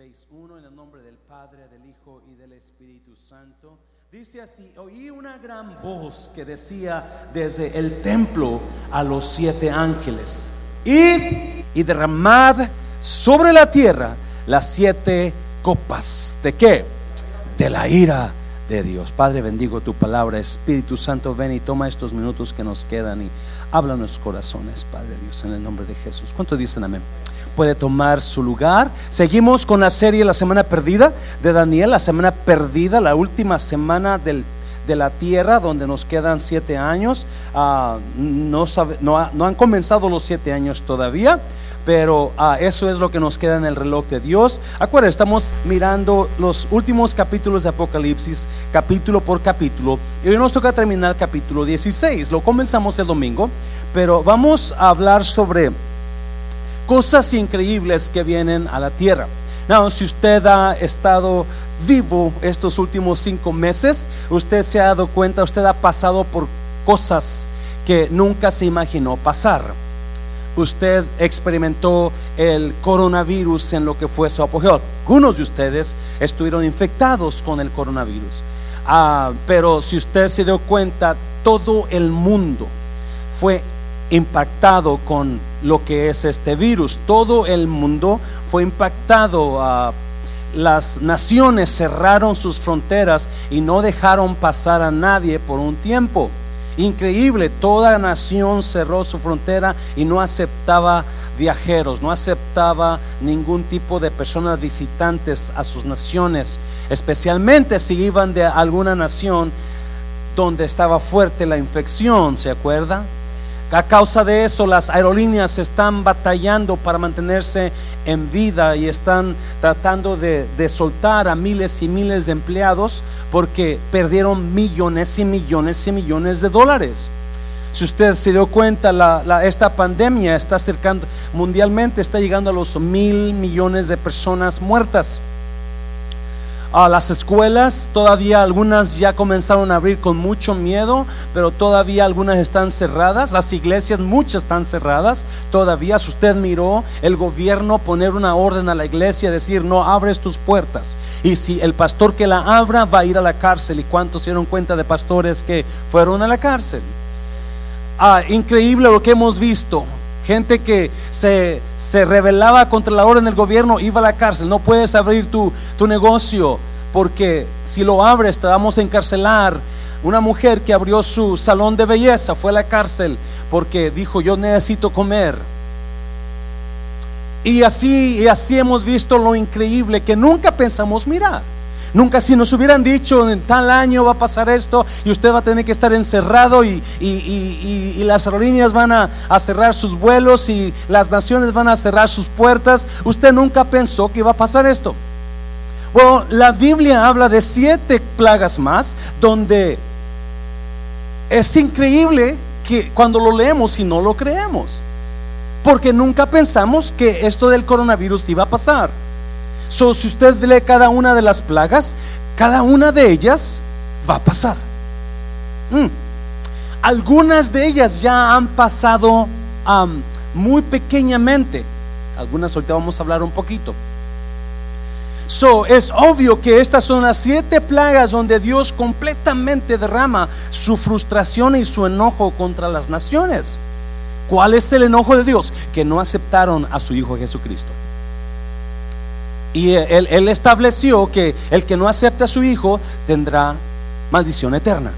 6.1 en el nombre del Padre, del Hijo y del Espíritu Santo. Dice así, oí una gran voz que decía desde el templo a los siete ángeles, id y derramad sobre la tierra las siete copas. ¿De qué? De la ira de Dios. Padre, bendigo tu palabra. Espíritu Santo, ven y toma estos minutos que nos quedan y habla en nuestros corazones, Padre Dios, en el nombre de Jesús. ¿Cuánto dicen amén? Puede tomar su lugar. Seguimos con la serie La Semana Perdida de Daniel, la Semana Perdida, la última semana del de la tierra donde nos quedan siete años. Ah, no, no, no han comenzado los siete años todavía pero ah, eso es lo que nos queda en el reloj de Dios. Acuérdense, estamos mirando los últimos capítulos de Apocalipsis, capítulo por capítulo, y hoy nos toca terminar el capítulo 16. Lo comenzamos el domingo, pero vamos a hablar sobre cosas increíbles que vienen a la tierra. No, si usted ha estado vivo estos últimos cinco meses, usted se ha dado cuenta, usted ha pasado por cosas que nunca se imaginó pasar. Usted experimentó el coronavirus en lo que fue su apogeo. Algunos de ustedes estuvieron infectados con el coronavirus. Ah, pero si usted se dio cuenta, todo el mundo fue impactado con lo que es este virus. Todo el mundo fue impactado. a las naciones cerraron sus fronteras y no dejaron pasar a nadie por un tiempo. Increíble, toda nación cerró su frontera y no aceptaba viajeros, no aceptaba ningún tipo de personas visitantes a sus naciones, especialmente si iban de alguna nación donde estaba fuerte la infección, ¿se acuerda? A causa de eso, las aerolíneas están batallando para mantenerse en vida y están tratando de, soltar a miles y miles de empleados porque perdieron millones y millones y millones de dólares. Si usted se dio cuenta, esta pandemia está acercando mundialmente, está llegando a los mil millones de personas muertas. A las escuelas, todavía algunas ya comenzaron a abrir con mucho miedo, pero todavía algunas están cerradas. Las iglesias, muchas están cerradas. Todavía, si usted miró el gobierno poner una orden a la iglesia, decir, no abres tus puertas. Y si el pastor que la abra va a ir a la cárcel. ¿Y cuántos dieron cuenta de pastores que fueron a la cárcel? Ah, increíble lo que hemos visto. Gente que se, se rebelaba contra la orden del gobierno iba a la cárcel. No puedes abrir tu, tu negocio porque si lo abres te vamos a encarcelar. Una mujer que abrió su salón de belleza fue a la cárcel porque dijo yo necesito comer. Y así, y así hemos visto lo increíble que nunca pensamos mirar. Nunca si nos hubieran dicho en tal año va a pasar esto y usted va a tener que estar encerrado y, las aerolíneas van a, cerrar sus vuelos y las naciones van a cerrar sus puertas, usted nunca pensó que iba a pasar esto. Bueno, la Biblia habla de siete plagas más donde es increíble que cuando lo leemos y no lo creemos. Porque nunca pensamos que esto del coronavirus iba a pasar. So, si usted lee cada una de las plagas, cada una de ellas va a pasar. Mm. Algunas de ellas ya han pasado muy pequeñamente. Algunas ahorita vamos a hablar un poquito. So, es obvio que estas son las siete plagas donde Dios completamente derrama su frustración y su enojo contra las naciones. ¿Cuál es el enojo de Dios? Que no aceptaron a su Hijo Jesucristo. Y él, estableció que el que no acepta a su hijo tendrá maldición eterna.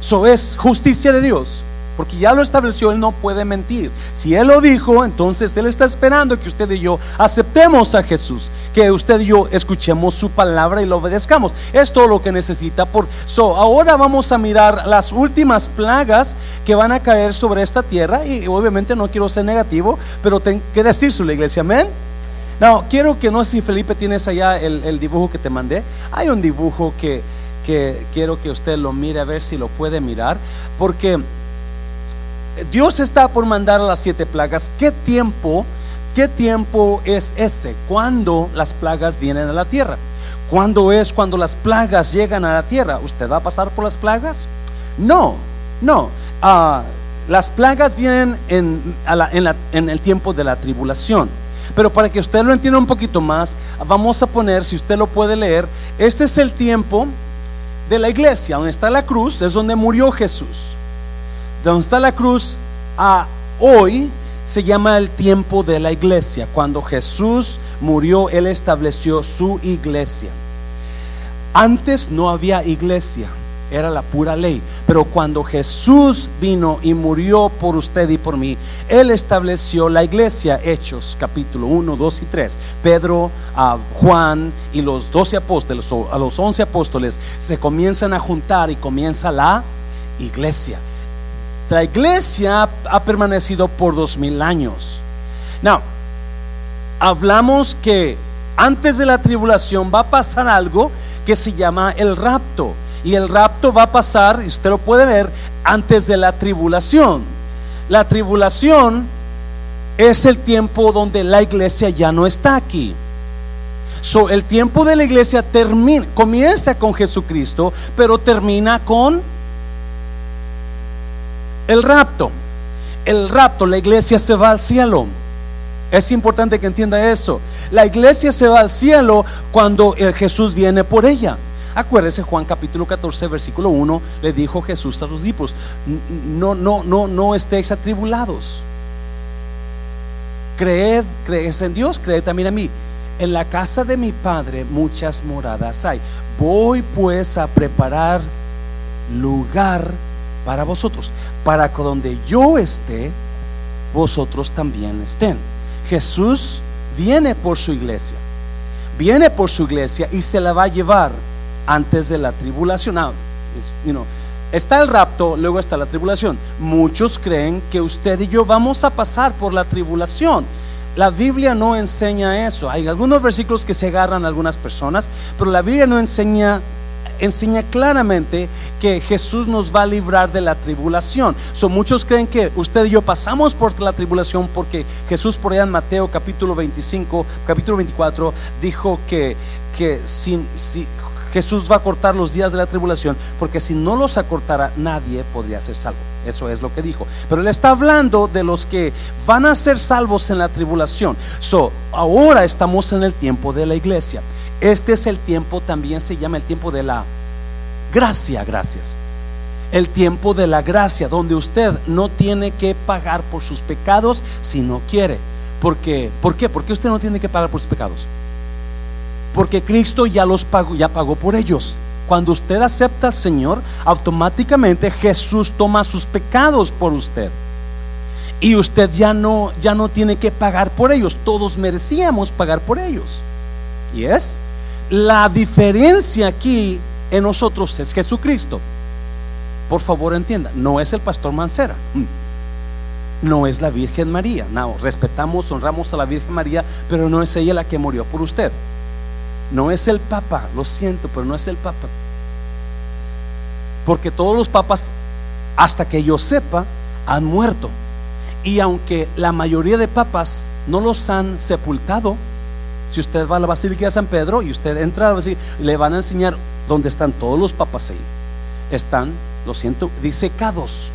Eso es justicia de Dios. Porque ya lo estableció, Él no puede mentir. Si Él lo dijo, entonces Él está esperando que usted y yo aceptemos a Jesús. Que usted y yo escuchemos su palabra y lo obedezcamos. Es todo lo que necesita. Por, so, ahora vamos a mirar las últimas plagas que van a caer sobre esta tierra. Y obviamente no quiero ser negativo, pero tengo que decirse la iglesia. Amén. No, quiero que no sé si Felipe tienes allá el, dibujo que te mandé. Hay un dibujo que, que quiero que usted lo mire a ver si lo puede mirar. Porque Dios está por mandar a las siete plagas. ¿Qué tiempo? ¿Qué tiempo es ese? ¿Cuándo las plagas vienen a la tierra? ¿Cuándo es cuando las plagas llegan a la tierra? ¿Usted va a pasar por las plagas? No, no. Ah, las plagas vienen en, en el tiempo de la tribulación. Pero para que usted lo entienda un poquito más, vamos a poner, si usted lo puede leer, este es el tiempo de la iglesia, donde está la cruz, es donde murió Jesús. Donde está la cruz a hoy se llama el tiempo de la iglesia. Cuando Jesús murió, Él estableció su iglesia. Antes no había iglesia era la pura ley. Pero cuando Jesús vino y murió por usted y por mí, Él estableció la iglesia, Hechos capítulo 1, 2 y 3. Pedro, a Juan y los 12 apóstoles, o a los 11 apóstoles, se comienzan a juntar y comienza la iglesia. La iglesia ha permanecido por dos mil años. Now, hablamos que antes de la tribulación va a pasar algo que se llama el rapto. Y el rapto va a pasar, y usted lo puede ver, antes de la tribulación. La tribulación es el tiempo donde la iglesia ya no está aquí. So, el tiempo de la iglesia comienza con Jesucristo, pero termina con el rapto. El rapto, la iglesia se va al cielo. Es importante que entienda eso. La iglesia se va al cielo cuando Jesús viene por ella. Acuérdese Juan capítulo 14 versículo 1 le dijo Jesús a los discípulos, no no no no estéis atribulados. Creed, creed en Dios, creed también en mí. En la casa de mi Padre muchas moradas hay. Voy pues a preparar lugar para vosotros, para que donde yo esté, vosotros también estén. Jesús viene por su iglesia, viene por su iglesia y se la va a llevar antes de la tribulación. está el rapto, luego está la tribulación. Muchos creen que usted y yo vamos a pasar por la tribulación. La Biblia no enseña eso. Hay algunos versículos que se agarran a algunas personas, pero la Biblia no enseña enseña claramente que Jesús nos va a librar de la tribulación. So, muchos creen que usted y yo pasamos por la tribulación porque Jesús por allá en Mateo capítulo 25, capítulo 24 dijo que, que si, si Jesús va a cortar los días de la tribulación, porque si no los acortara, nadie podría ser salvo. Eso es lo que dijo. Pero él está hablando de los que van a ser salvos en la tribulación. So, ahora estamos en el tiempo de la iglesia. Este es el tiempo, también se llama el tiempo de la gracia, gracias. El tiempo de la gracia, donde usted no tiene que pagar por sus pecados si no quiere. Porque, ¿Por qué? Porque usted no tiene que pagar por sus pecados. Porque Cristo ya los pagó, ya pagó por ellos. Cuando usted acepta al Señor, automáticamente Jesús toma sus pecados por usted. Y usted ya no, ya no tiene que pagar por ellos. Todos merecíamos pagar por ellos. ¿Y es? La diferencia aquí en nosotros es Jesucristo. Por favor entienda, no es el pastor Mancera. Mm. No es la Virgen María. No, respetamos, honramos a la Virgen María, pero no es ella la que murió por usted. No es el Papa, lo siento, pero no es el Papa. Porque todos los papas, hasta que yo sepa, han muerto. Y aunque la mayoría de papas no los han sepultado, si usted va a la Basílica de San Pedro y usted entra a la Basílica, le van a enseñar dónde están todos los papas ahí. Están, lo siento, disecados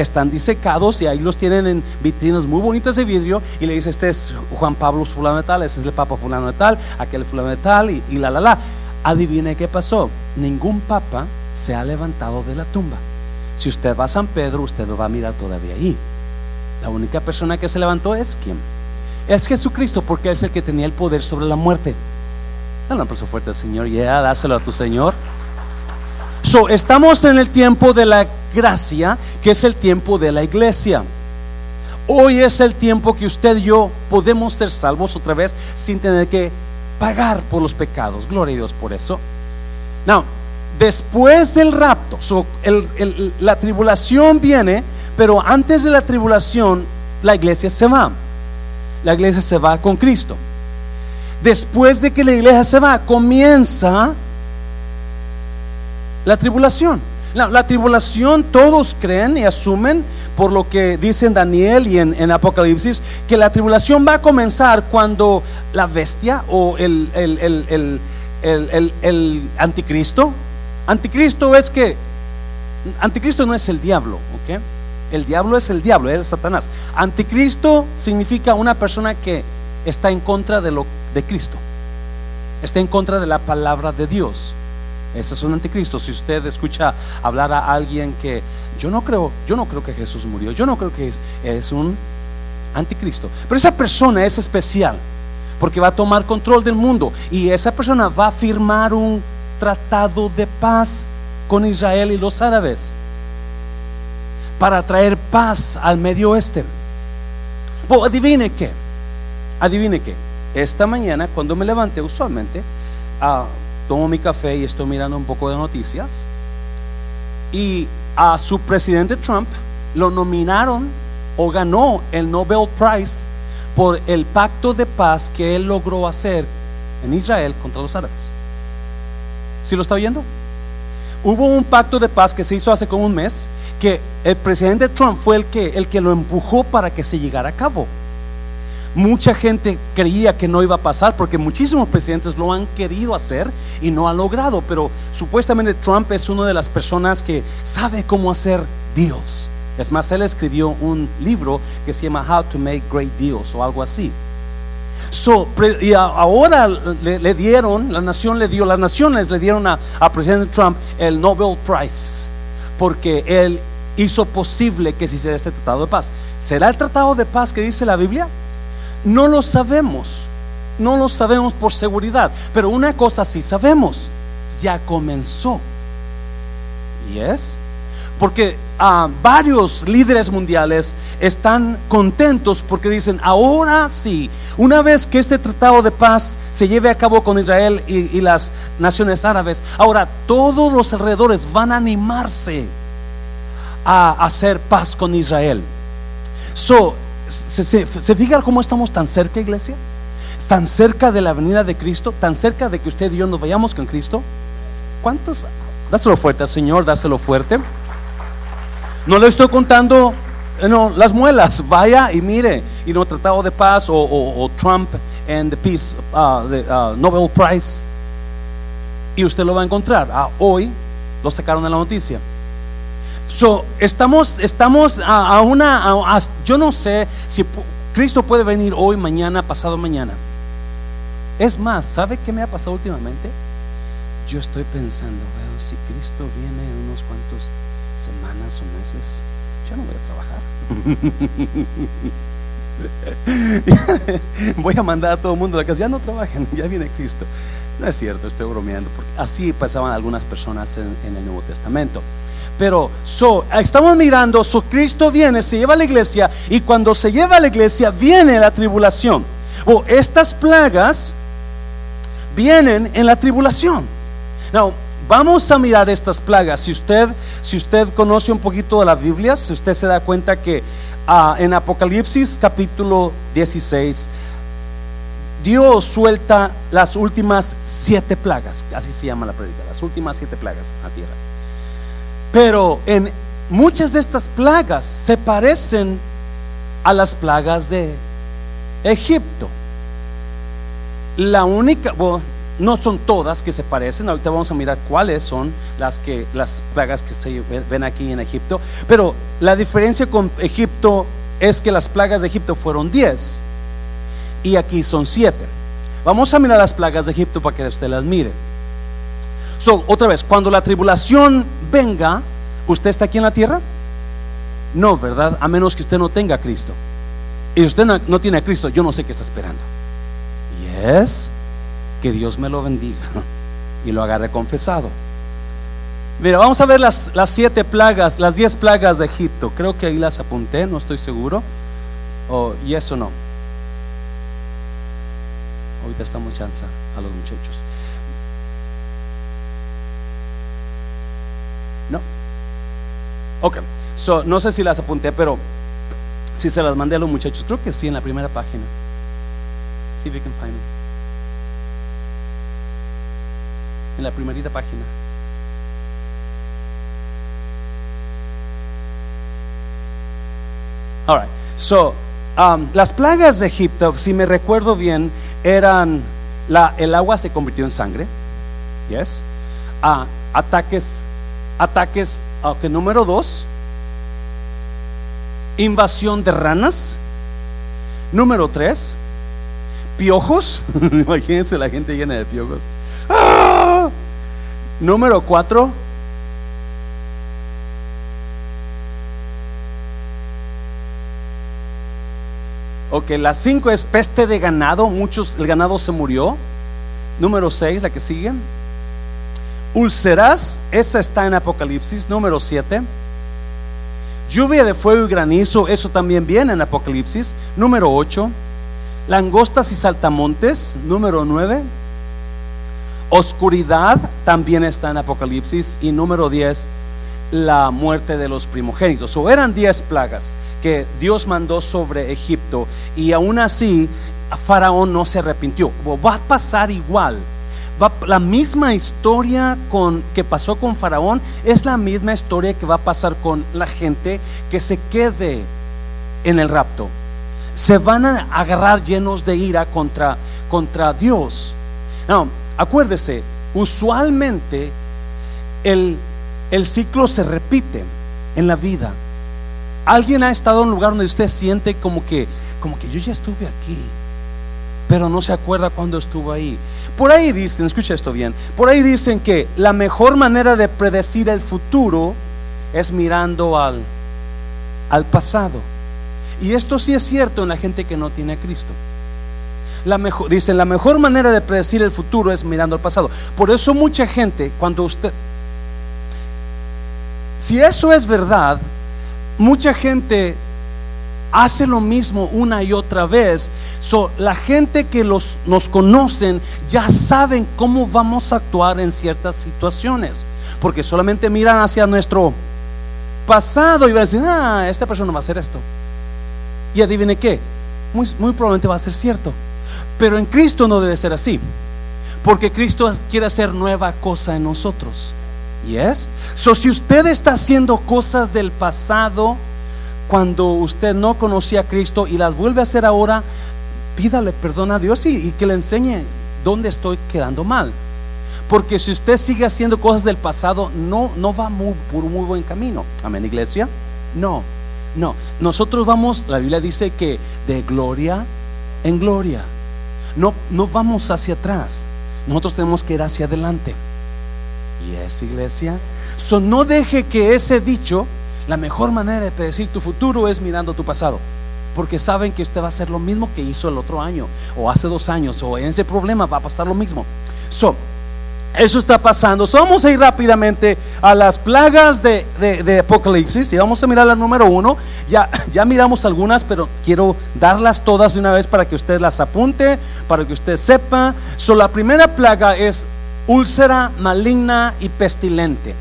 están disecados y ahí los tienen en vitrinas muy bonitas de vidrio y le dice, este es Juan Pablo fulano de tal, este es el Papa fulano de tal, aquel fulano de tal y, la, la, la. Adivine qué pasó. Ningún papa se ha levantado de la tumba. Si usted va a San Pedro, usted lo va a mirar todavía ahí. La única persona que se levantó es quién? Es Jesucristo, porque es el que tenía el poder sobre la muerte. Dale un aplauso fuerte al Señor, ya, dáselo a tu Señor. So, estamos en el tiempo de la gracia, que es el tiempo de la iglesia. Hoy es el tiempo que usted y yo podemos ser salvos otra vez sin tener que pagar por los pecados. Gloria a Dios por eso. Now, después del rapto, la tribulación viene, pero antes de la tribulación, la iglesia se va. La iglesia se va con Cristo. Después de que la iglesia se va, comienza la tribulación. La, tribulación todos creen y asumen por lo que dicen Daniel y en, Apocalipsis, que la tribulación va a comenzar cuando la bestia o el, el, anticristo, anticristo es que, anticristo no es el diablo, ¿ok? El diablo es el diablo, es Satanás. Anticristo significa una persona que está en contra de lo de Cristo. Está en contra de la palabra de Dios. Ese es un anticristo. Si usted escucha hablar a alguien que yo no creo, yo no creo que Jesús murió, yo no creo que es, un anticristo. Pero esa persona es especial porque va a tomar control del mundo y esa persona va a firmar un tratado de paz con Israel y los árabes para traer paz al Medio Oeste. adivine qué, adivine qué. Esta mañana cuando me levanté usualmente, ah, tomo mi café y estoy mirando un poco de noticias y a su presidente Trump lo nominaron o ganó el Nobel Prize por el pacto de paz que él logró hacer en Israel contra los árabes. ¿Sí lo está oyendo? Hubo un pacto de paz que se hizo hace como un mes que el presidente Trump fue el que, el que lo empujó para que se llegara a cabo. Mucha gente creía que no iba a pasar porque muchísimos presidentes lo han querido hacer y no han logrado, pero supuestamente Trump es una de las personas que sabe cómo hacer Dios. Es más, él escribió un libro que se llama How to Make Great Deals o algo así. So, y ahora le, dieron, la nación le dio, las naciones le dieron a, a presidente Trump el Nobel Prize porque él hizo posible que se hiciera este tratado de paz. ¿Será el tratado de paz que dice la Biblia? No lo sabemos, no lo sabemos por seguridad, pero una cosa sí sabemos, ya comenzó. ¿Y es? Porque ah, varios líderes mundiales están contentos porque dicen, ahora sí, una vez que este tratado de paz se lleve a cabo con Israel y, las naciones árabes, ahora todos los alrededores van a animarse a hacer paz con Israel. So, ¿se, se, fija cómo estamos tan cerca, iglesia? Tan cerca de la venida de Cristo, tan cerca de que usted y yo nos vayamos con Cristo. ¿Cuántos? Dáselo fuerte Señor, dáselo fuerte. No le estoy contando no, las muelas. Vaya y mire. Y no tratado de paz o, Trump and the Peace uh, uh, Nobel Prize. Y usted lo va a encontrar. Ah, hoy lo sacaron de la noticia. So, estamos, estamos a, una, yo no sé si Cristo puede venir hoy, mañana, pasado mañana. Es más, ¿sabe qué me ha pasado últimamente? Yo estoy pensando, veo, si Cristo viene en unos cuantos semanas o meses, ya no voy a trabajar. voy a mandar a todo el mundo a la casa, ya no trabajen, ya viene Cristo. No es cierto, estoy bromeando, porque así pasaban algunas personas en, el Nuevo Testamento. Pero so, estamos mirando, so Cristo viene, se lleva a la iglesia y cuando se lleva a la iglesia viene la tribulación. O estas plagas vienen en la tribulación. Now, Vamos a mirar estas plagas. Si usted, si usted conoce un poquito de la Biblia, si usted se da cuenta que ah, en Apocalipsis capítulo 16, Dios suelta las últimas siete plagas, así se llama la predica, las últimas siete plagas a tierra. Pero en muchas de estas plagas se parecen a las plagas de Egipto. La única, no son todas que se parecen, ahorita vamos a mirar cuáles son las, que, las plagas que se ven aquí en Egipto, pero la diferencia con Egipto es que las plagas de Egipto fueron 10 y aquí son 7. Vamos a mirar las plagas de Egipto para que usted las mire. So, otra vez, cuando la tribulación venga, ¿usted está aquí en la tierra? No, ¿verdad? A menos que usted no tenga a Cristo. Y usted no, tiene a Cristo, yo no sé qué está esperando. Yes que Dios me lo bendiga y lo agarre confesado. Mira, vamos a ver las, siete plagas, las diez plagas de Egipto. Creo que ahí las apunté, no estoy seguro. Oh, y eso no. Ahorita estamos chanza a los muchachos. No. Ok. So, no sé si las apunté, pero si se las mandé a los muchachos, creo que sí en la primera página. See if you can find them. en la primerita página. All right. So, um, las plagas de Egipto, si me recuerdo bien, eran la, el agua se convirtió en sangre. Yes. Uh, ataques, ataques, okay, número dos, invasión de ranas. Número tres, piojos. Imagínense la gente llena de piojos. ¡Ah! Número cuatro, Ok, la cinco es peste de ganado. Muchos, el ganado se murió. Número seis, la que sigue. Ulceras, esa está en Apocalipsis. Número siete. Lluvia de fuego y granizo, eso también viene en Apocalipsis. Número 8. Langostas y saltamontes. Número 9. Oscuridad también está en Apocalipsis. Y número 10 la muerte de los primogénitos. O eran diez plagas que Dios mandó sobre Egipto y aún así Faraón no se arrepintió. Va a pasar igual. La misma historia que pasó con Faraón es la misma historia que va a pasar con la gente que se quede en el rapto. Se van a agarrar llenos de ira contra, contra Dios. No, acuérdese, usualmente el el ciclo se repite en la vida. Alguien ha estado en un lugar donde usted siente como que, como que yo ya estuve aquí, pero no se acuerda cuando estuvo ahí. Por ahí dicen, escucha esto bien, por ahí dicen que la mejor manera de predecir el futuro es mirando al, al pasado. Y esto sí es cierto en la gente que no tiene a Cristo. La mejor, dicen, la mejor manera de predecir el futuro es mirando al pasado. Por eso mucha gente, cuando usted, si eso es verdad, mucha gente hace lo mismo una y otra vez. la gente que los, nos conocen ya saben cómo vamos a actuar en ciertas situaciones. Porque solamente miran hacia nuestro pasado y van a decir, ah, esta persona va a hacer esto. Y adivine qué, muy, muy probablemente va a ser cierto. Pero en Cristo no debe ser así. Porque Cristo quiere hacer nueva cosa en nosotros. Yes. So, si usted está haciendo cosas del pasado cuando usted no conocía a Cristo y las vuelve a hacer ahora, pídale perdón a Dios y, que le enseñe dónde estoy quedando mal. Porque si usted sigue haciendo cosas del pasado, no, no va muy, por muy buen camino. Amén, iglesia. No, no. Nosotros vamos, la Biblia dice que de gloria en gloria. No, no vamos hacia atrás. Nosotros tenemos que ir hacia adelante. Y es iglesia. So, no deje que ese dicho, la mejor manera de predecir tu futuro es mirando tu pasado. Porque saben que usted va a hacer lo mismo que hizo el otro año, o hace dos años, o en ese problema va a pasar lo mismo. So, eso está pasando. Vamos a ir rápidamente a las plagas de, de, Apocalipsis y vamos a mirar la número uno. Ya, ya miramos algunas, pero quiero darlas todas de una vez para que usted las apunte, para que usted sepa. So, la primera plaga es úlcera maligna y pestilente.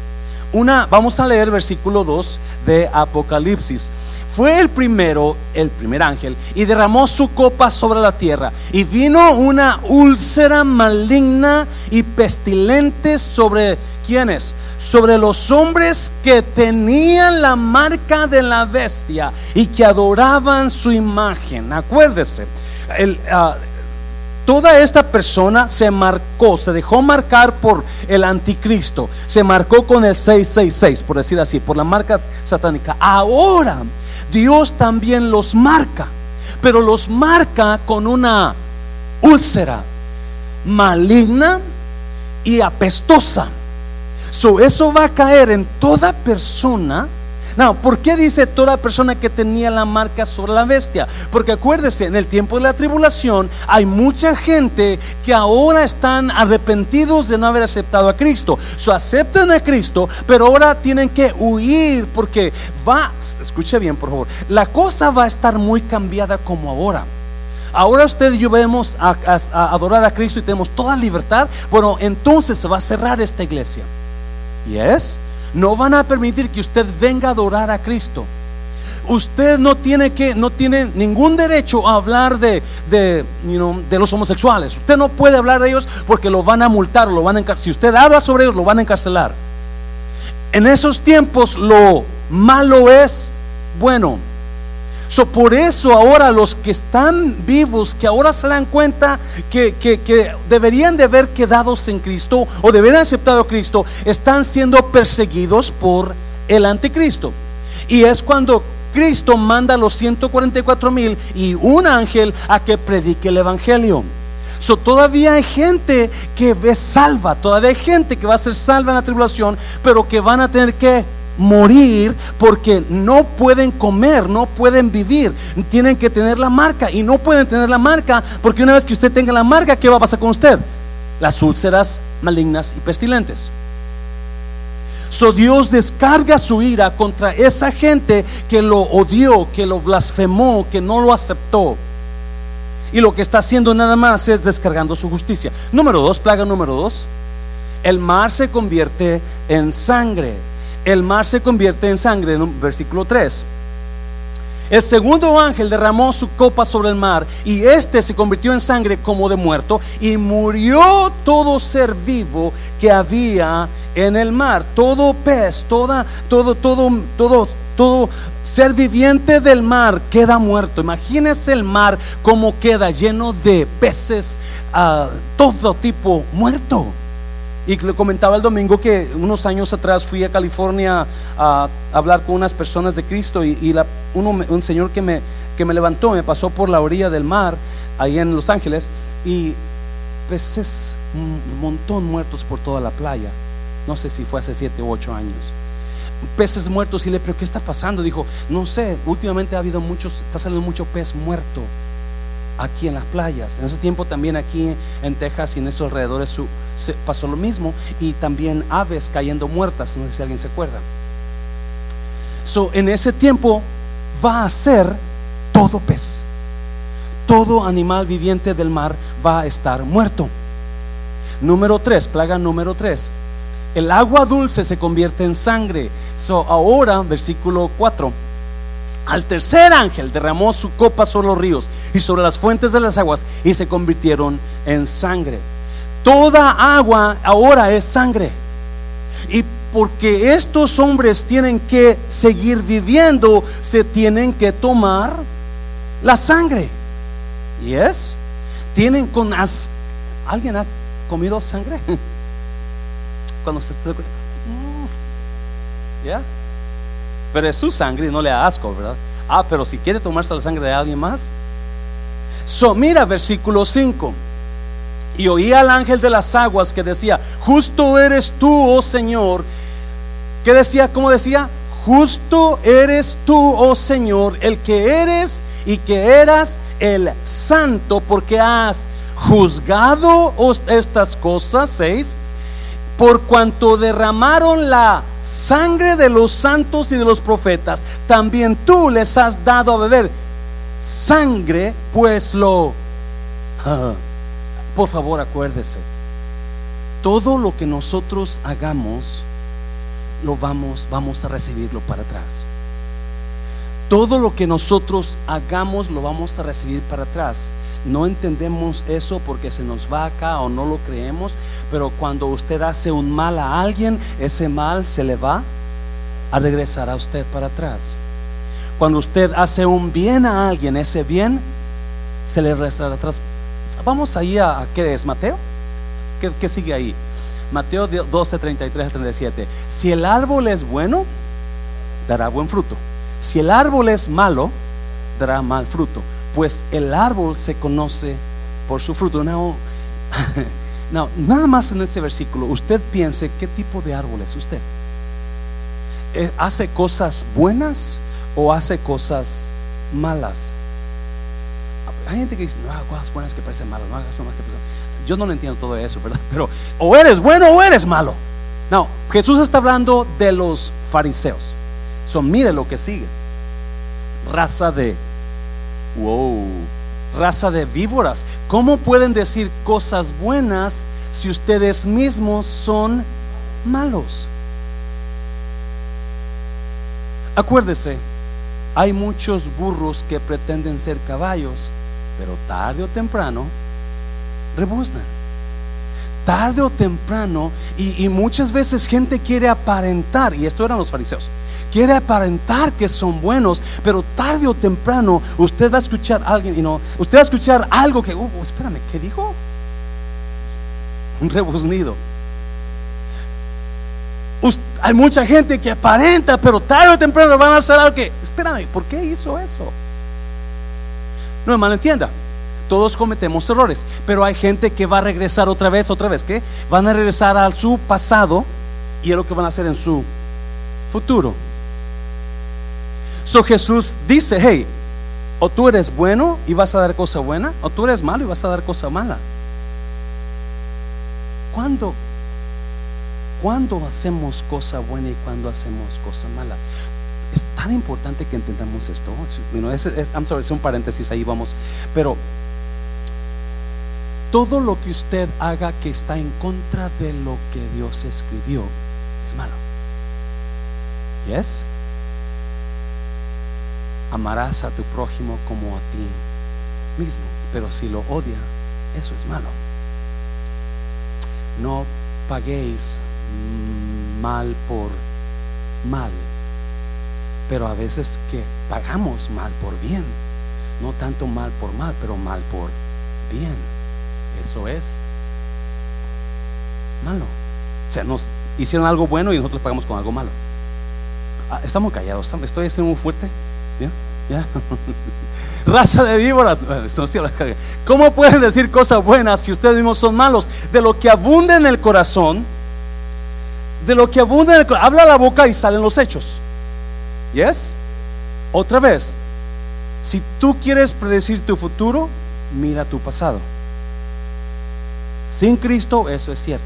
Una, vamos a leer versículo 2 de Apocalipsis. Fue el primero, el primer ángel, y derramó su copa sobre la tierra. Y vino una úlcera maligna y pestilente sobre quienes? Sobre los hombres que tenían la marca de la bestia y que adoraban su imagen. Acuérdese, el, ah, Toda esta persona se marcó, se dejó marcar por el anticristo, se marcó con el 666, por decir así, por la marca satánica. Ahora Dios también los marca, pero los marca con una úlcera maligna y apestosa. eso va a caer en toda persona no, ¿por qué dice toda persona que tenía la marca sobre la bestia? Porque acuérdese, en el tiempo de la tribulación hay mucha gente que ahora están arrepentidos de no haber aceptado a Cristo. So, aceptan a Cristo, pero ahora tienen que huir porque va, escuche bien por favor, la cosa va a estar muy cambiada como ahora. Ahora usted y yo vemos a, adorar a Cristo y tenemos toda libertad. Bueno, entonces se va a cerrar esta iglesia. ¿Y es? No van a permitir que usted venga a adorar a Cristo. Usted no tiene que, no tiene ningún derecho a hablar de, de, de los homosexuales. Usted no puede hablar de ellos porque lo van a multar, lo van a encarcelar. Si usted habla sobre ellos, lo van a encarcelar. En esos tiempos lo malo es bueno. So, por eso ahora los que están vivos, que ahora se dan cuenta que, deberían de haber quedado en Cristo o de haber aceptado a Cristo, están siendo perseguidos por el anticristo. Y es cuando Cristo manda a los 144 mil y un ángel a que predique el Evangelio. So, todavía hay gente que es salva, todavía hay gente que va a ser salva en la tribulación, pero que van a tener que morir porque no pueden comer, no pueden vivir, tienen que tener la marca y no pueden tener la marca porque una vez que usted tenga la marca, ¿qué va a pasar con usted? Las úlceras malignas y pestilentes. So Dios descarga su ira contra esa gente que lo odió, que lo blasfemó, que no lo aceptó. Y lo que está haciendo nada más es descargando su justicia. Número dos, plaga número dos. El mar se convierte en sangre el mar se convierte en sangre, en versículo 3. El segundo ángel derramó su copa sobre el mar y este se convirtió en sangre como de muerto y murió todo ser vivo que había en el mar, todo pez, toda, todo, todo, todo, todo ser viviente del mar queda muerto. Imagínese el mar como queda lleno de peces, uh, todo tipo muerto. Y le comentaba el domingo que unos años atrás fui a California a hablar con unas personas de Cristo y, un señor que me, levantó, me pasó por la orilla del mar, ahí en Los Ángeles, y peces, un montón muertos por toda la playa. No sé si fue hace siete u ocho años. Peces muertos y le, pero ¿qué está pasando? Dijo, no sé, últimamente ha habido muchos, está saliendo mucho pez muerto aquí en las playas. En ese tiempo también aquí en Texas y en estos alrededores pasó lo mismo y también aves cayendo muertas, no sé si alguien se acuerda. So, en ese tiempo va a ser todo pez. Todo animal viviente del mar va a estar muerto. Número 3, plaga número 3. El agua dulce se convierte en sangre. So, ahora, versículo 4 al tercer ángel derramó su copa sobre los ríos y sobre las fuentes de las aguas y se convirtieron en sangre. Toda agua ahora es sangre. Y porque estos hombres tienen que seguir viviendo, se tienen que tomar la sangre. ¿Y es? Tienen con as ¿Alguien ha comido sangre? Cuando se ¿Ya? Pero es su sangre y no le da asco, ¿verdad? Ah, pero si quiere tomarse la sangre de alguien más. So, mira versículo 5. Y oí al ángel de las aguas que decía, justo eres tú, oh Señor. ¿Qué decía? ¿Cómo decía? Justo eres tú, oh Señor, el que eres y que eras el santo, porque has juzgado estas cosas, seis, por cuanto derramaron la sangre de los santos y de los profetas, también tú les has dado a beber sangre, pues lo... por favor, acuérdese, todo lo que nosotros hagamos, lo vamos, vamos a recibirlo para atrás. Todo lo que nosotros hagamos, lo vamos a recibir para atrás. No entendemos eso porque se nos va acá o no lo creemos, pero cuando usted hace un mal a alguien, ese mal se le va a regresar a usted para atrás. Cuando usted hace un bien a alguien, ese bien se le regresa atrás. Vamos ahí a, ¿qué es? Mateo. ¿Qué, sigue ahí? Mateo 12, 33 37. Si el árbol es bueno, dará buen fruto. Si el árbol es malo, dará mal fruto pues el árbol se conoce por su fruto. No, no, nada más en este versículo, usted piense qué tipo de árbol es usted. Eh, ¿Hace cosas buenas o hace cosas malas? Hay gente que dice, no hagas cosas buenas que parecen malas, no hagas cosas que parecen Yo no lo entiendo todo eso, ¿verdad? Pero o eres bueno o eres malo. No, Jesús está hablando de los fariseos. So, mire lo que sigue. Raza de Wow, raza de víboras. ¿Cómo pueden decir cosas buenas si ustedes mismos son malos? Acuérdese, hay muchos burros que pretenden ser caballos, pero tarde o temprano rebuznan. Tarde o temprano, y, muchas veces gente quiere aparentar, y esto eran los fariseos quiere aparentar que son buenos, pero tarde o temprano usted va a escuchar alguien y no, usted va a escuchar algo que, uh, espérame, ¿qué dijo? Un rebuznido. hay mucha gente que aparenta, pero tarde o temprano van a hacer algo que, espérame, ¿por qué hizo eso? No me malentienda. Todos cometemos errores, pero hay gente que va a regresar otra vez, otra vez, ¿qué? Van a regresar a su pasado y es lo que van a hacer en su futuro. So Jesús dice, hey, o tú eres bueno y vas a dar cosa buena, o tú eres malo y vas a dar cosa mala. ¿Cuándo? ¿Cuándo hacemos cosa buena y cuándo hacemos cosa mala? Es tan importante que entendamos esto. es, I'm sorry, es un paréntesis, ahí vamos. Pero todo lo que usted haga que está en contra de lo que Dios escribió es malo. ¿Yes? Amarás a tu prójimo como a ti mismo, pero si lo odia, eso es malo. No paguéis mal por mal, pero a veces que pagamos mal por bien, no tanto mal por mal, pero mal por bien. Eso es malo. O sea, nos hicieron algo bueno y nosotros pagamos con algo malo. Ah, estamos callados, estoy haciendo muy fuerte. ¿Ya? ¿Ya? Raza de víboras. ¿Cómo pueden decir cosas buenas si ustedes mismos son malos? De lo que abunda en el corazón, de lo que abunda en el corazón, habla la boca y salen los hechos. ¿Yes? Otra vez, si tú quieres predecir tu futuro, mira tu pasado. Sin Cristo, eso es cierto.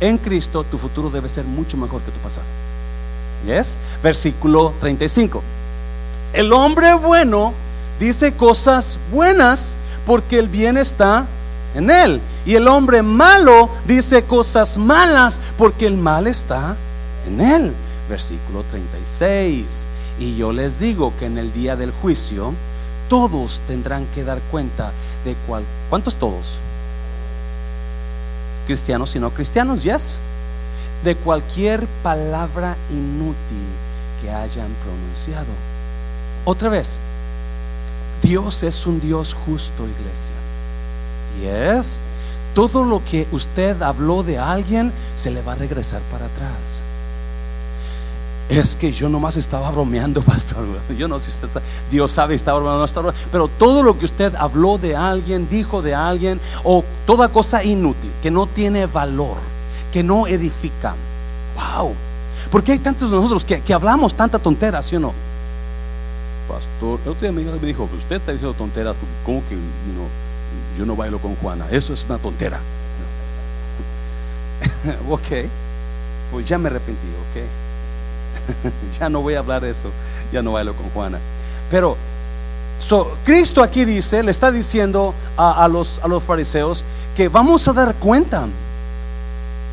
En Cristo, tu futuro debe ser mucho mejor que tu pasado. ¿Yes? Versículo 35. El hombre bueno dice cosas buenas porque el bien está en él. Y el hombre malo dice cosas malas porque el mal está en él. Versículo 36. Y yo les digo que en el día del juicio todos tendrán que dar cuenta de cuál. ¿Cuántos todos? Cristianos y no cristianos, yes. De cualquier palabra inútil que hayan pronunciado. Otra vez, Dios es un Dios justo, iglesia. Yes. Todo lo que usted habló de alguien se le va a regresar para atrás. Es que yo nomás estaba bromeando, pastor. Yo no sé si Dios sabe, estaba bromeando, no Pero todo lo que usted habló de alguien, dijo de alguien, o toda cosa inútil, que no tiene valor, que no edifica. Wow. Porque hay tantos de nosotros que, que hablamos tanta tontera, ¿sí o no? pastor, el otro día me dijo, usted está diciendo tonteras, ¿cómo que yo no bailo con Juana? Eso es una tontera. ok, pues ya me arrepentí, ok. ya no voy a hablar de eso, ya no bailo con Juana. Pero Cristo aquí dice, le está diciendo a, los, a los fariseos que vamos a dar cuenta.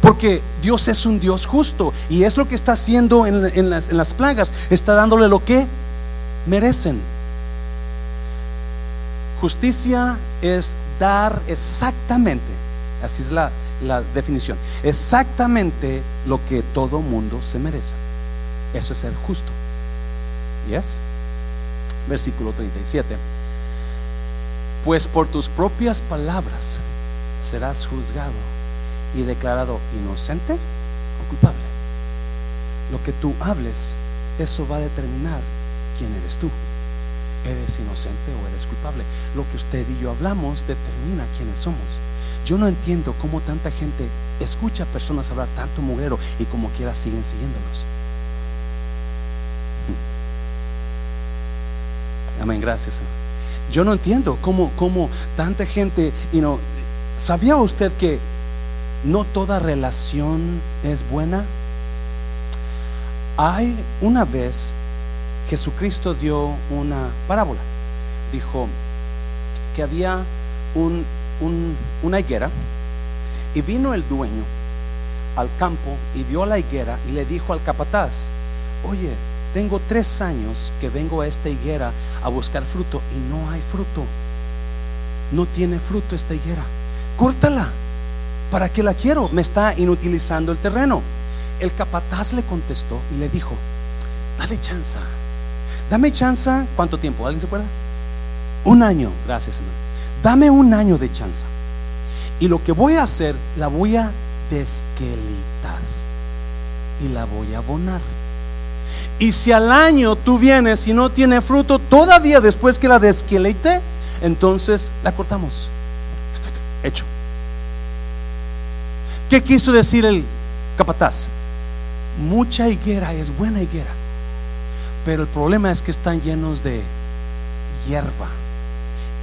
Porque Dios es un Dios justo y es lo que está haciendo en, las, en las plagas. Está dándole lo que merecen. Justicia es dar exactamente, así es la, definición, exactamente lo que todo mundo se merece. Eso es ser justo. ¿Yes? Versículo 37. Pues por tus propias palabras serás juzgado y declarado inocente o culpable. Lo que tú hables, eso va a determinar quién eres tú. ¿Eres inocente o eres culpable? Lo que usted y yo hablamos determina quiénes somos. Yo no entiendo cómo tanta gente escucha a personas hablar tanto mugrero y como quiera siguen siguiéndolos. Amén, gracias. Yo no entiendo cómo, cómo tanta gente, y no, ¿sabía usted que no toda relación es buena? Hay una vez Jesucristo dio una parábola. Dijo que había un, una higuera y vino el dueño al campo y vio la higuera y le dijo al capataz, oye, tengo tres años que vengo a esta higuera a buscar fruto y no hay fruto. No tiene fruto esta higuera. Córtala. ¿Para qué la quiero? Me está inutilizando el terreno. El capataz le contestó y le dijo, dale chance Dame chance, ¿cuánto tiempo? ¿Alguien se acuerda? Un año, gracias Señor. Dame un año de chance. Y lo que voy a hacer, la voy a desquelitar. y la voy a abonar. Y si al año tú vienes y no tiene fruto, todavía después que la desquilete, entonces la cortamos. Hecho. ¿Qué quiso decir el capataz? Mucha higuera es buena higuera, pero el problema es que están llenos de hierba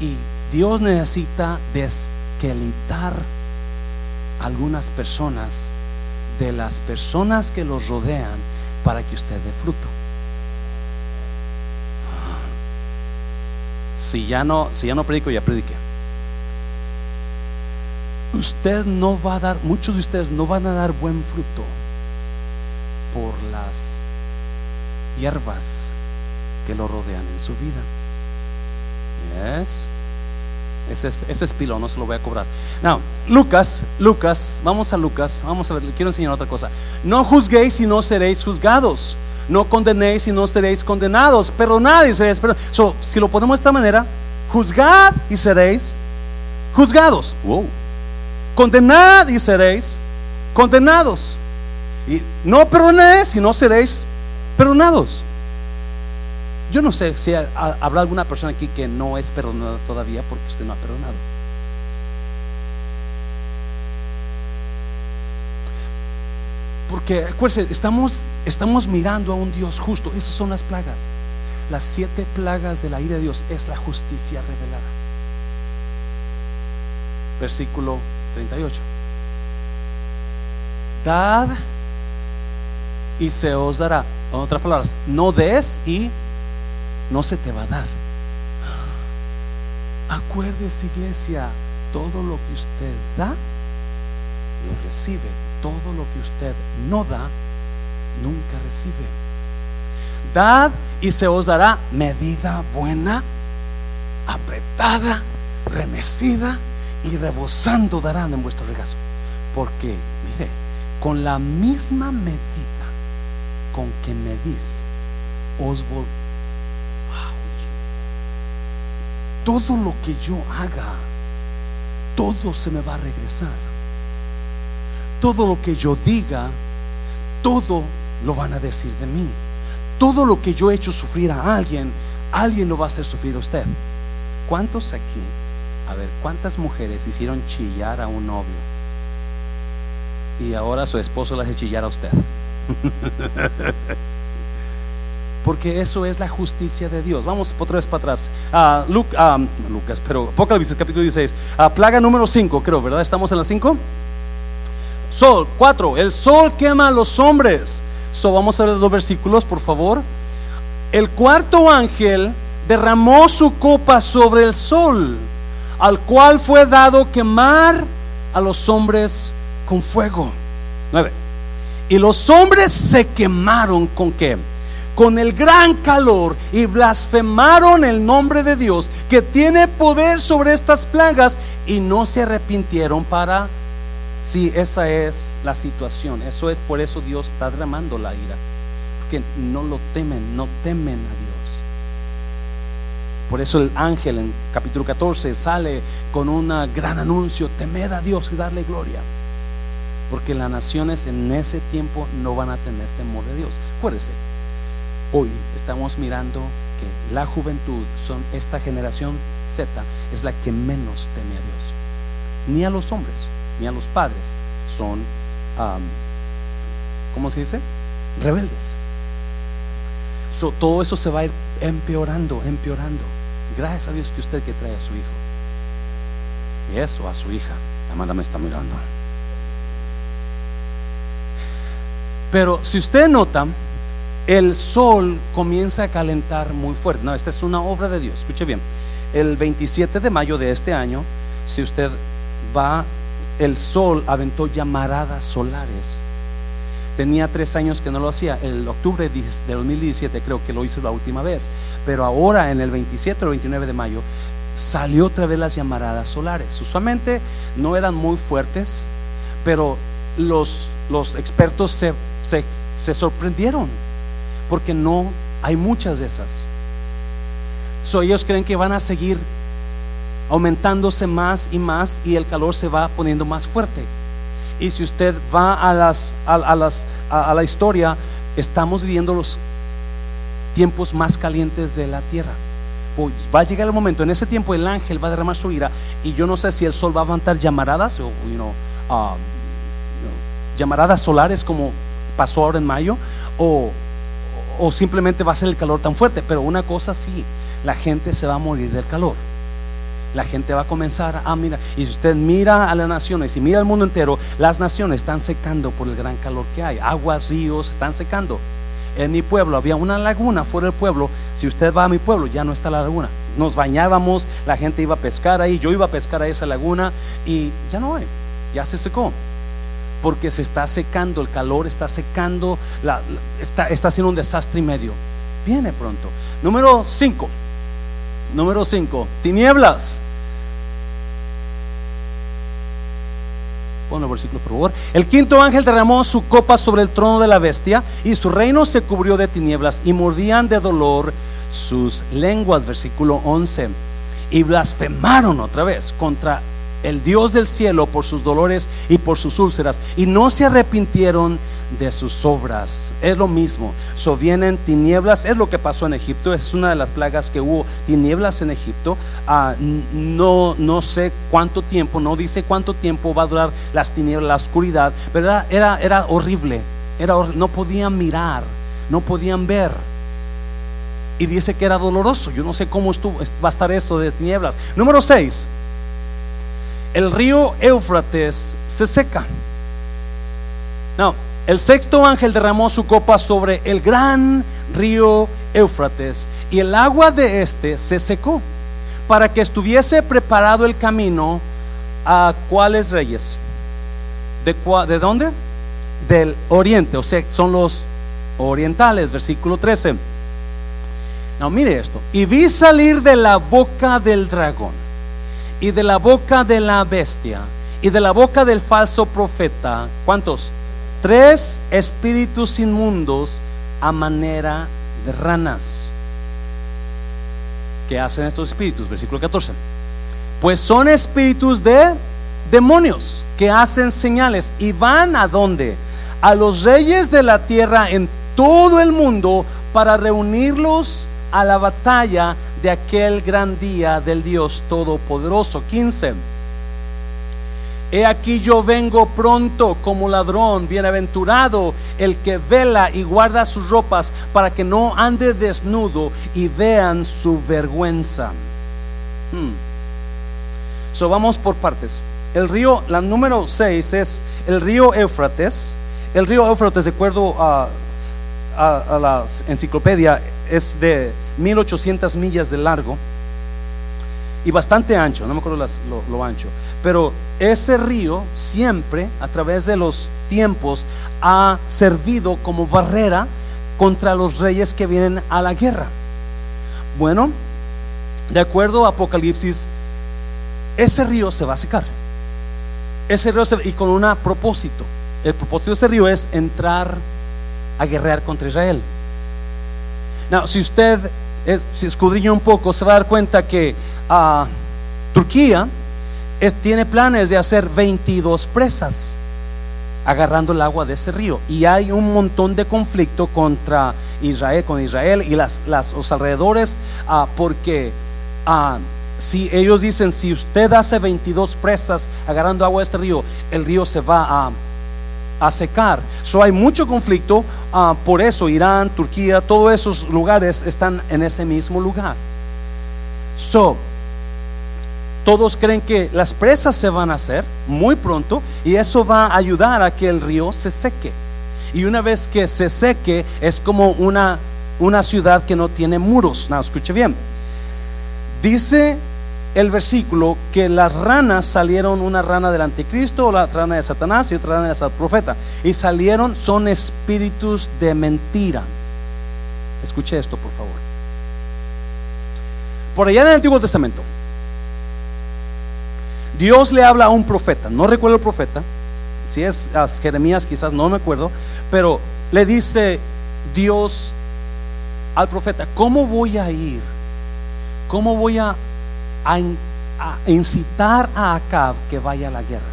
y Dios necesita desquelitar algunas personas de las personas que los rodean para que usted dé fruto. Si ya no, si ya no predico, ya predique. Usted no va a dar, muchos de ustedes no van a dar buen fruto por las hierbas que lo rodean en su vida. Ese es, ese es pilón, no se lo voy a cobrar. Now, Lucas, Lucas, vamos a Lucas, vamos a ver, le quiero enseñar otra cosa. No juzguéis y no seréis juzgados. No condenéis y no seréis condenados. Perdonad y seréis perdonados. So, si lo ponemos de esta manera, juzgad y seréis juzgados. Wow. Condenad y seréis condenados. Y no perdonéis y no seréis perdonados. Yo no sé si habrá alguna persona aquí que no es perdonada todavía porque usted no ha perdonado. Porque acuérdense, estamos, estamos mirando a un Dios justo. Esas son las plagas. Las siete plagas de la ira de Dios es la justicia revelada. Versículo 38. Dad y se os dará. En otras palabras, no des y no se te va a dar. Acuérdese, iglesia, todo lo que usted da, lo recibe. Todo lo que usted no da, nunca recibe. Dad y se os dará medida buena, apretada, remecida y rebosando darán en vuestro regazo. Porque, mire, con la misma medida con que medís, os volverá todo lo que yo haga, todo se me va a regresar. Todo lo que yo diga, todo lo van a decir de mí. Todo lo que yo he hecho sufrir a alguien, alguien lo va a hacer sufrir a usted. ¿Cuántos aquí? A ver, ¿cuántas mujeres hicieron chillar a un novio? Y ahora su esposo le hace chillar a usted. porque eso es la justicia de Dios. Vamos otra vez para atrás. a Lucas, pero Apocalipsis capítulo 16. a plaga número 5, creo, ¿verdad? ¿Estamos en la 5? Sol, 4. El sol quema a los hombres. So, vamos a ver los versículos, por favor. El cuarto ángel derramó su copa sobre el sol, al cual fue dado quemar a los hombres con fuego. 9. Y los hombres se quemaron con qué? Con el gran calor y blasfemaron el nombre de Dios que tiene poder sobre estas plagas y no se arrepintieron para... Si esa es la situación, eso es por eso Dios está derramando la ira, porque no lo temen, no temen a Dios. Por eso el ángel en capítulo 14 sale con un gran anuncio, temed a Dios y darle gloria. Porque las naciones en ese tiempo no van a tener temor de Dios. Acuérdese, Hoy estamos mirando que la juventud, son esta generación Z, es la que menos teme a Dios. Ni a los hombres, ni a los padres. Son, ¿cómo se dice? Rebeldes. todo eso se va a ir empeorando, empeorando. Gracias a Dios que usted que trae a su hijo. Y eso a su hija. Amanda me está mirando. Pero si usted nota, el sol comienza a calentar muy fuerte. No, esta es una obra de Dios. Escuche bien. El 27 de mayo de este año, si usted va, el sol aventó llamaradas solares. Tenía tres años que no lo hacía. El octubre de 2017 creo que lo hizo la última vez. Pero ahora en el 27 o 29 de mayo salió otra vez las llamaradas solares. Usualmente no eran muy fuertes, pero los, expertos se sorprendieron porque no hay muchas de esas. So, ellos creen que van a seguir aumentándose más y más y el calor se va poniendo más fuerte. Y si usted va a, las, a, las, a, la historia, estamos viviendo los tiempos más calientes de la tierra. va a llegar el momento, en ese tiempo el ángel va a derramar su ira y yo no sé si el sol va a levantar llamaradas o um, llamaradas solares como pasó ahora en mayo o, o simplemente va a ser el calor tan fuerte, pero una cosa sí, la gente se va a morir del calor la gente va a comenzar a mirar. Y si usted mira a las naciones y mira al mundo entero, las naciones están secando por el gran calor que hay. Aguas, ríos están secando. En mi pueblo había una laguna fuera del pueblo. Si usted va a mi pueblo, ya no está la laguna. Nos bañábamos, la gente iba a pescar ahí, yo iba a pescar a esa laguna y ya no hay, ya se secó. Porque se está secando, el calor está secando, está, haciendo un desastre y medio. Viene pronto. Número 5. Número 5. Tinieblas. Pon el versículo, por favor. El quinto ángel derramó su copa sobre el trono de la bestia y su reino se cubrió de tinieblas y mordían de dolor sus lenguas. Versículo 11. Y blasfemaron otra vez contra el Dios del cielo por sus dolores y por sus úlceras y no se arrepintieron de sus obras. Es lo mismo. So vienen tinieblas, es lo que pasó en Egipto, es una de las plagas que hubo, tinieblas en Egipto. Ah, no, no sé cuánto tiempo, no dice cuánto tiempo va a durar las tinieblas, la oscuridad, pero era, era, horrible, era, no podían mirar, no podían ver. Y dice que era doloroso. Yo no sé cómo estuvo, va a estar eso de tinieblas. Número 6. El río Éufrates se seca. No, el sexto ángel derramó su copa sobre el gran río Éufrates y el agua de este se secó para que estuviese preparado el camino a cuáles reyes. ¿De, ¿De dónde? Del oriente, o sea, son los orientales, versículo 13. No, mire esto. Y vi salir de la boca del dragón y de la boca de la bestia y de la boca del falso profeta. ¿Cuántos? tres espíritus inmundos a manera de ranas. ¿Qué hacen estos espíritus? Versículo 14. Pues son espíritus de demonios que hacen señales y van a dónde? A los reyes de la tierra en todo el mundo para reunirlos a la batalla de aquel gran día del Dios Todopoderoso. 15 He aquí yo vengo pronto como ladrón, bienaventurado el que vela y guarda sus ropas para que no ande desnudo y vean su vergüenza. Hmm. So vamos por partes. El río, la número 6 es el río Éufrates. El río Éufrates, de acuerdo a, a, la enciclopedia, es de 1800 millas de largo y bastante ancho, no me acuerdo lo, ancho, pero ese río siempre, a través de los tiempos, ha servido como barrera contra los reyes que vienen a la guerra. Bueno, de acuerdo a Apocalipsis, ese río se va a secar. Ese río y con un propósito. El propósito de ese río es entrar a guerrear contra Israel. Now, si usted si escudriña un poco, se va a dar cuenta que ah, Turquía tiene planes de hacer 22 presas agarrando el agua de ese río. Y hay un montón de conflicto contra Israel, con Israel y las, los alrededores, ah, porque ah, si ellos dicen, si usted hace 22 presas agarrando agua de este río, el río se va a a secar. So hay mucho conflicto, ah, por eso Irán, Turquía, todos esos lugares están en ese mismo lugar. So, todos creen que las presas se van a hacer muy pronto y eso va a ayudar a que el río se seque. Y una vez que se seque, es como una, una ciudad que no tiene muros. No, escuche bien. Dice el versículo que las ranas salieron, una rana del anticristo, la rana de Satanás y otra rana del profeta, y salieron, son espíritus de mentira. Escuche esto, por favor. Por allá en el Antiguo Testamento, Dios le habla a un profeta, no recuerdo el profeta, si es a Jeremías quizás no me acuerdo, pero le dice Dios al profeta, ¿cómo voy a ir? ¿Cómo voy a a, incitar a Acab que vaya a la guerra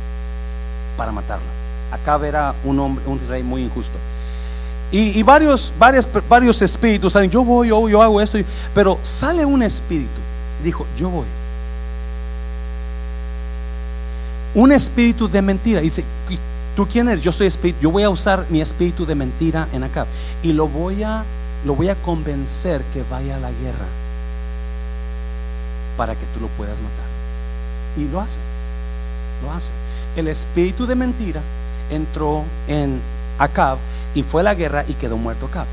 para matarlo. Acab era un hombre, un rey muy injusto. Y, varios, varios, varios espíritus salen, yo voy, yo, yo hago esto, pero sale un espíritu, dijo, yo voy. Un espíritu de mentira. dice, ¿tú quién eres? Yo soy espíritu, yo voy a usar mi espíritu de mentira en Acab. Y lo voy a, lo voy a convencer que vaya a la guerra para que tú lo puedas matar. Y lo hace, lo hace. El espíritu de mentira entró en Acab y fue a la guerra y quedó muerto Acab.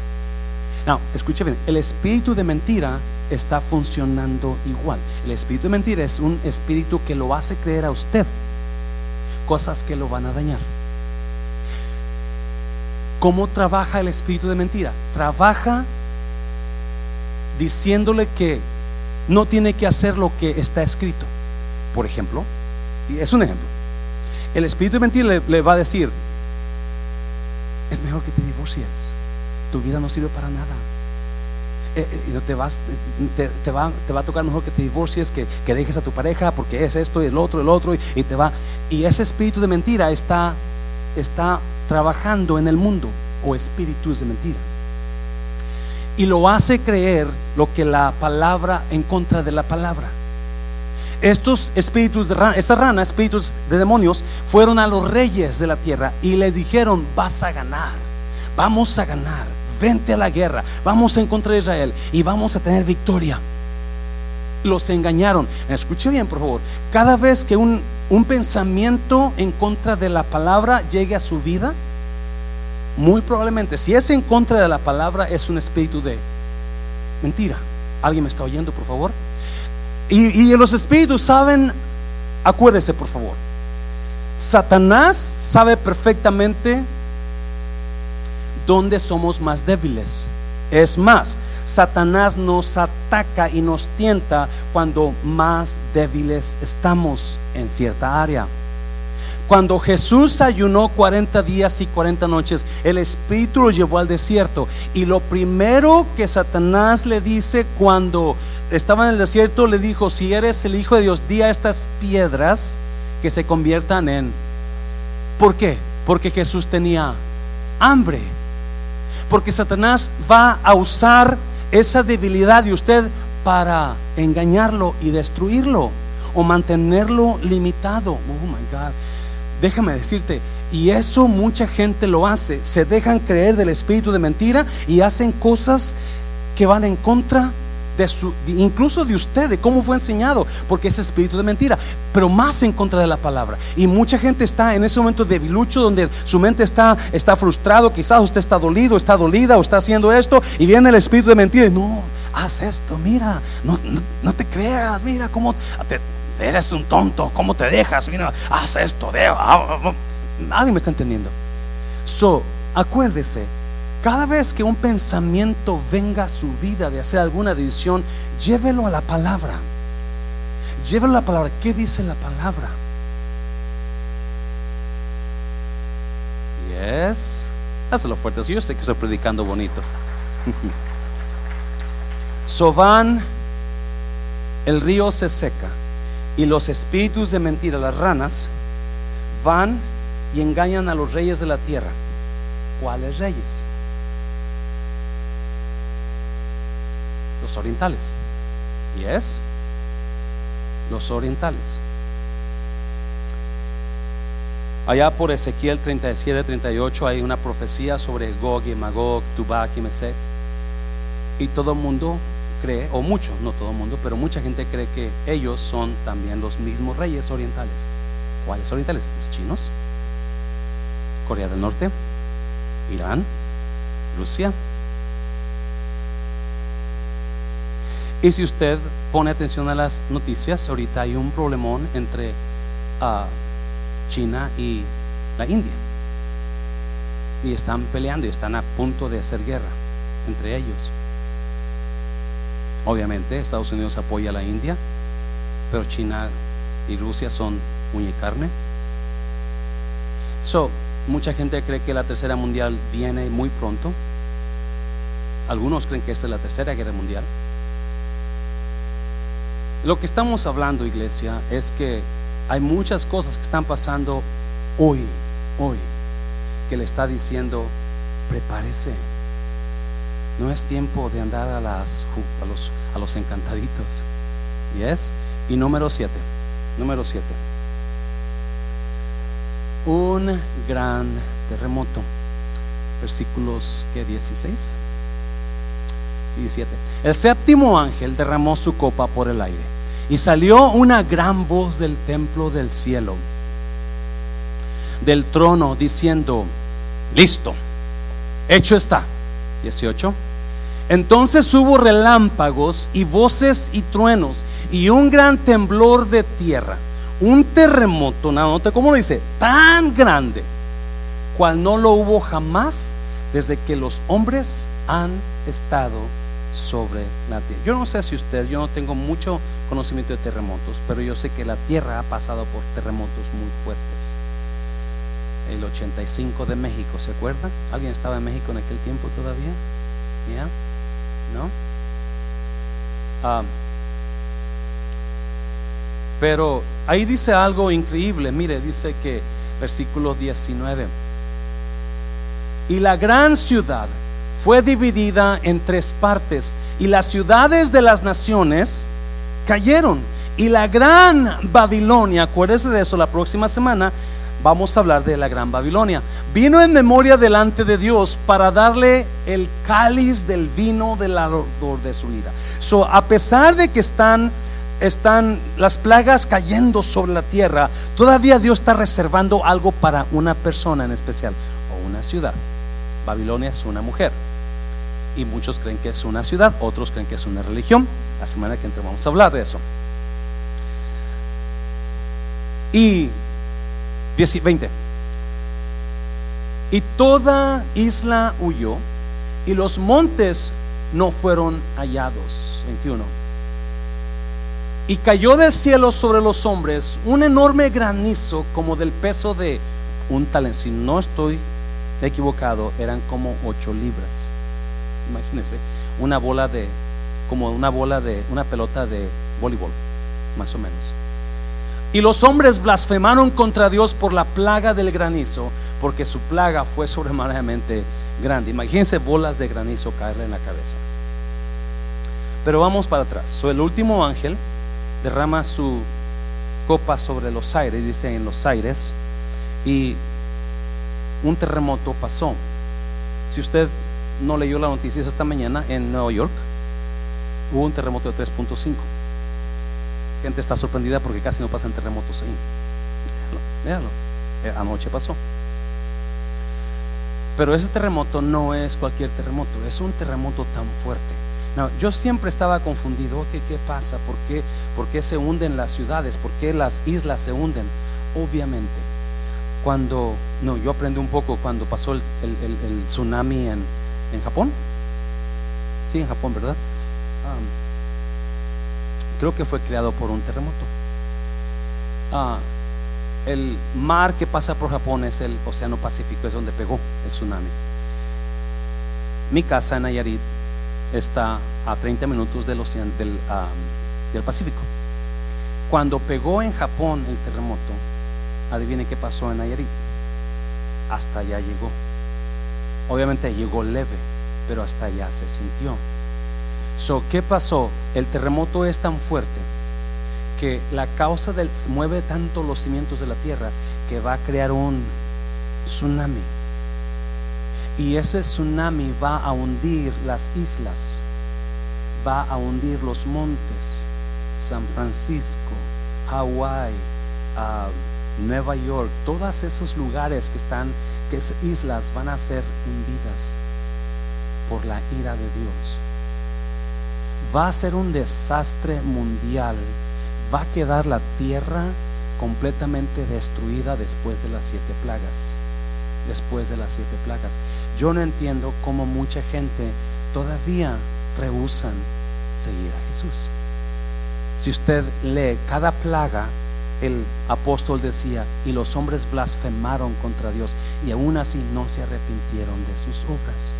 No, escuche bien, el espíritu de mentira está funcionando igual. El espíritu de mentira es un espíritu que lo hace creer a usted cosas que lo van a dañar. ¿Cómo trabaja el espíritu de mentira? Trabaja diciéndole que no tiene que hacer lo que está escrito. Por ejemplo, y es un ejemplo, el espíritu de mentira le, va a decir, es mejor que te divorcies, tu vida no sirve para nada. Eh, eh, te, vas, te, va, te a tocar mejor que te divorcies, que, que, dejes a tu pareja, porque es esto y el otro, el otro, y, te va. Y ese espíritu de mentira está, está trabajando en el mundo, o espíritus de mentira y lo hace creer lo que la palabra en contra de la palabra. Estos espíritus de rana, esta rana, espíritus de demonios, fueron a los reyes de la tierra y les dijeron, vas a ganar, vamos a ganar, vente a la guerra, vamos a encontrar a Israel y vamos a tener victoria. Los engañaron. Escuche bien, por favor. Cada vez que un pensamiento en contra de la palabra llegue a su vida, muy probablemente, si es en contra de la palabra, es un espíritu de mentira. ¿Alguien me está oyendo, por favor? Y, los espíritus saben, acuérdese, por favor. Satanás sabe perfectamente dónde somos más débiles. Es más, Satanás nos ataca y nos tienta cuando más débiles estamos en cierta área. Cuando Jesús ayunó 40 días y 40 noches, el Espíritu lo llevó al desierto. Y lo primero que Satanás le dice cuando estaba en el desierto, le dijo, si eres el Hijo de Dios, di a estas piedras que se conviertan en... ¿Por qué? Porque Jesús tenía hambre. Porque Satanás va a usar esa debilidad de usted para engañarlo y destruirlo o mantenerlo limitado. Oh my God. Déjame decirte, y eso mucha gente lo hace. Se dejan creer del espíritu de mentira y hacen cosas que van en contra de su, incluso de usted, de cómo fue enseñado, porque es espíritu de mentira, pero más en contra de la palabra. Y mucha gente está en ese momento debilucho donde su mente está, está frustrado, quizás usted está dolido, está dolida o está haciendo esto, y viene el espíritu de mentira y no, haz esto, mira, no, no, te creas, mira cómo te, eres un tonto, ¿cómo te dejas? Mira, haz esto, de, ah, ah, ah. alguien me está entendiendo. So, acuérdese, cada vez que un pensamiento venga a su vida de hacer alguna decisión, llévelo a la palabra. Llévelo a la palabra. ¿Qué dice la palabra? Yes. Hazlo fuerte. Yo sé que estoy predicando bonito. so van, el río se seca y los espíritus de mentira, las ranas, van y engañan a los reyes de la tierra. ¿Cuáles reyes? Los orientales. ¿Y es? Los orientales. Allá por Ezequiel 37, 38 hay una profecía sobre Gog y Magog, Tubak y Mesec. Y todo el mundo cree, o mucho, no todo el mundo, pero mucha gente cree que ellos son también los mismos reyes orientales. ¿Cuáles orientales? Los chinos, Corea del Norte, Irán, Rusia. Y si usted pone atención a las noticias, ahorita hay un problemón entre ah, China y la India. Y están peleando y están a punto de hacer guerra entre ellos. Obviamente Estados Unidos apoya a la India, pero China y Rusia son uña y carne. So, mucha gente cree que la tercera mundial viene muy pronto. Algunos creen que esta es la tercera guerra mundial. Lo que estamos hablando, iglesia, es que hay muchas cosas que están pasando hoy, hoy, que le está diciendo, prepárese. No es tiempo de andar a, las, a, los, encantaditos. ¿Yes? Y número siete. Número siete. Un gran terremoto. Versículos que 16. 17. El séptimo ángel derramó su copa por el aire y salió una gran voz del templo del cielo, del trono, diciendo, listo, hecho está. 18. Entonces hubo relámpagos y voces y truenos y un gran temblor de tierra, un terremoto, note cómo lo dice, tan grande, cual no lo hubo jamás desde que los hombres han estado sobre la tierra. Yo no sé si usted, yo no tengo mucho conocimiento de terremotos, pero yo sé que la tierra ha pasado por terremotos muy fuertes. El 85 de México, ¿se acuerda? ¿Alguien estaba en México en aquel tiempo todavía? ¿Ya? ¿No? Ah, pero ahí dice algo increíble. Mire, dice que versículo 19. Y la gran ciudad fue dividida en tres partes y las ciudades de las naciones cayeron. Y la gran Babilonia, acuérdese de eso la próxima semana, vamos a hablar de la gran Babilonia. Vino en memoria delante de Dios para darle el cáliz del vino del ardor de su ira. So, a pesar de que están están las plagas cayendo sobre la tierra, todavía Dios está reservando algo para una persona en especial o una ciudad. Babilonia es una mujer y muchos creen que es una ciudad, otros creen que es una religión. La semana que entra vamos a hablar de eso. Y 20. Y toda isla huyó y los montes no fueron hallados. 21. Y cayó del cielo sobre los hombres un enorme granizo como del peso de un talento. Si no estoy equivocado, eran como ocho libras imagínense, una bola de, como una bola de, una pelota de voleibol, más o menos. Y los hombres blasfemaron contra Dios por la plaga del granizo, porque su plaga fue sobremanamente grande. Imagínense bolas de granizo caerle en la cabeza. Pero vamos para atrás. el último ángel derrama su copa sobre los aires, dice en los aires, y un terremoto pasó. Si usted no leyó la noticia esta mañana en Nueva York, hubo un terremoto de 3.5. Gente está sorprendida porque casi no pasan terremotos ahí. Véalo, eh, anoche pasó. Pero ese terremoto no es cualquier terremoto, es un terremoto tan fuerte. yo siempre estaba confundido, ¿qué, pasa? ¿Por qué, ¿Por qué se hunden las ciudades? ¿Por qué las islas se hunden? Obviamente, cuando, no, yo aprendí un poco cuando pasó el tsunami en, Japón. Sí, en Japón, ¿verdad? Creo que fue creado por un terremoto. Ah, el mar que pasa por Japón es el Océano Pacífico, es donde pegó el tsunami. Mi casa en Nayarit está a 30 minutos del, océano, del, del Pacífico. Cuando pegó en Japón el terremoto, adivine qué pasó en Nayarit. Hasta allá llegó. Obviamente llegó leve, pero hasta allá se sintió. So, ¿Qué pasó? El terremoto es tan fuerte que la causa del mueve tanto los cimientos de la tierra que va a crear un tsunami. Y ese tsunami va a hundir las islas, va a hundir los montes, San Francisco, Hawái, ah, Nueva York, todos esos lugares que están que islas van a ser hundidas por la ira de Dios. Va a ser un desastre mundial. Va a quedar la tierra completamente destruida después de las siete plagas. Después de las siete plagas. Yo no entiendo cómo mucha gente todavía rehusan seguir a Jesús. Si usted lee cada plaga, el apóstol decía, y los hombres blasfemaron contra Dios y aún así no se arrepintieron de sus obras.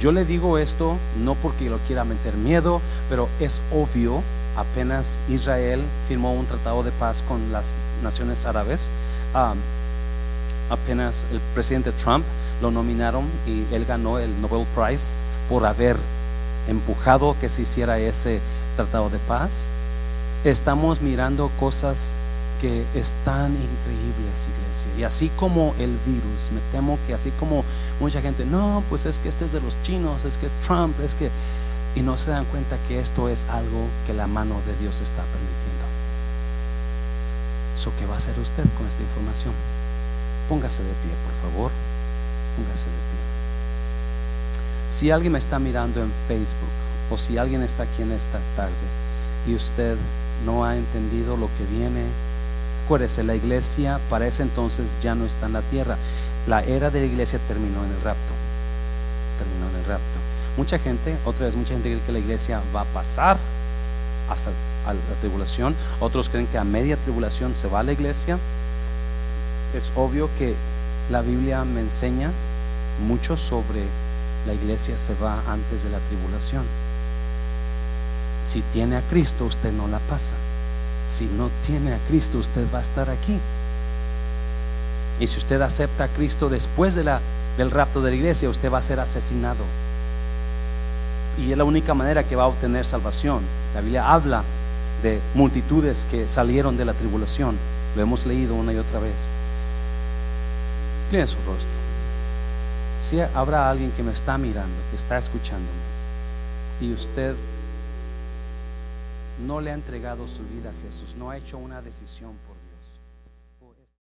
Yo le digo esto no porque lo quiera meter miedo, pero es obvio, apenas Israel firmó un tratado de paz con las naciones árabes, apenas el presidente Trump lo nominaron y él ganó el Nobel Prize por haber empujado que se hiciera ese tratado de paz. Estamos mirando cosas que están increíbles, iglesia. Y así como el virus, me temo que así como mucha gente, no, pues es que este es de los chinos, es que es Trump, es que... Y no se dan cuenta que esto es algo que la mano de Dios está permitiendo. So, ¿Qué va a hacer usted con esta información? Póngase de pie, por favor. Póngase de pie. Si alguien me está mirando en Facebook o si alguien está aquí en esta tarde y usted no ha entendido lo que viene, acuérdese, la iglesia para ese entonces ya no está en la tierra. La era de la iglesia terminó en el rapto. Terminó en el rapto. Mucha gente, otra vez, mucha gente cree que la iglesia va a pasar hasta la tribulación. Otros creen que a media tribulación se va a la iglesia. Es obvio que la Biblia me enseña mucho sobre la iglesia se va antes de la tribulación. Si tiene a Cristo, usted no la pasa. Si no tiene a Cristo, usted va a estar aquí. Y si usted acepta a Cristo después del rapto de la iglesia, usted va a ser asesinado. Y es la única manera que va a obtener salvación. La Biblia habla de multitudes que salieron de la tribulación. Lo hemos leído una y otra vez. Miren su rostro. Si habrá alguien que me está mirando, que está escuchándome, y usted no le ha entregado su vida a Jesús, no ha hecho una decisión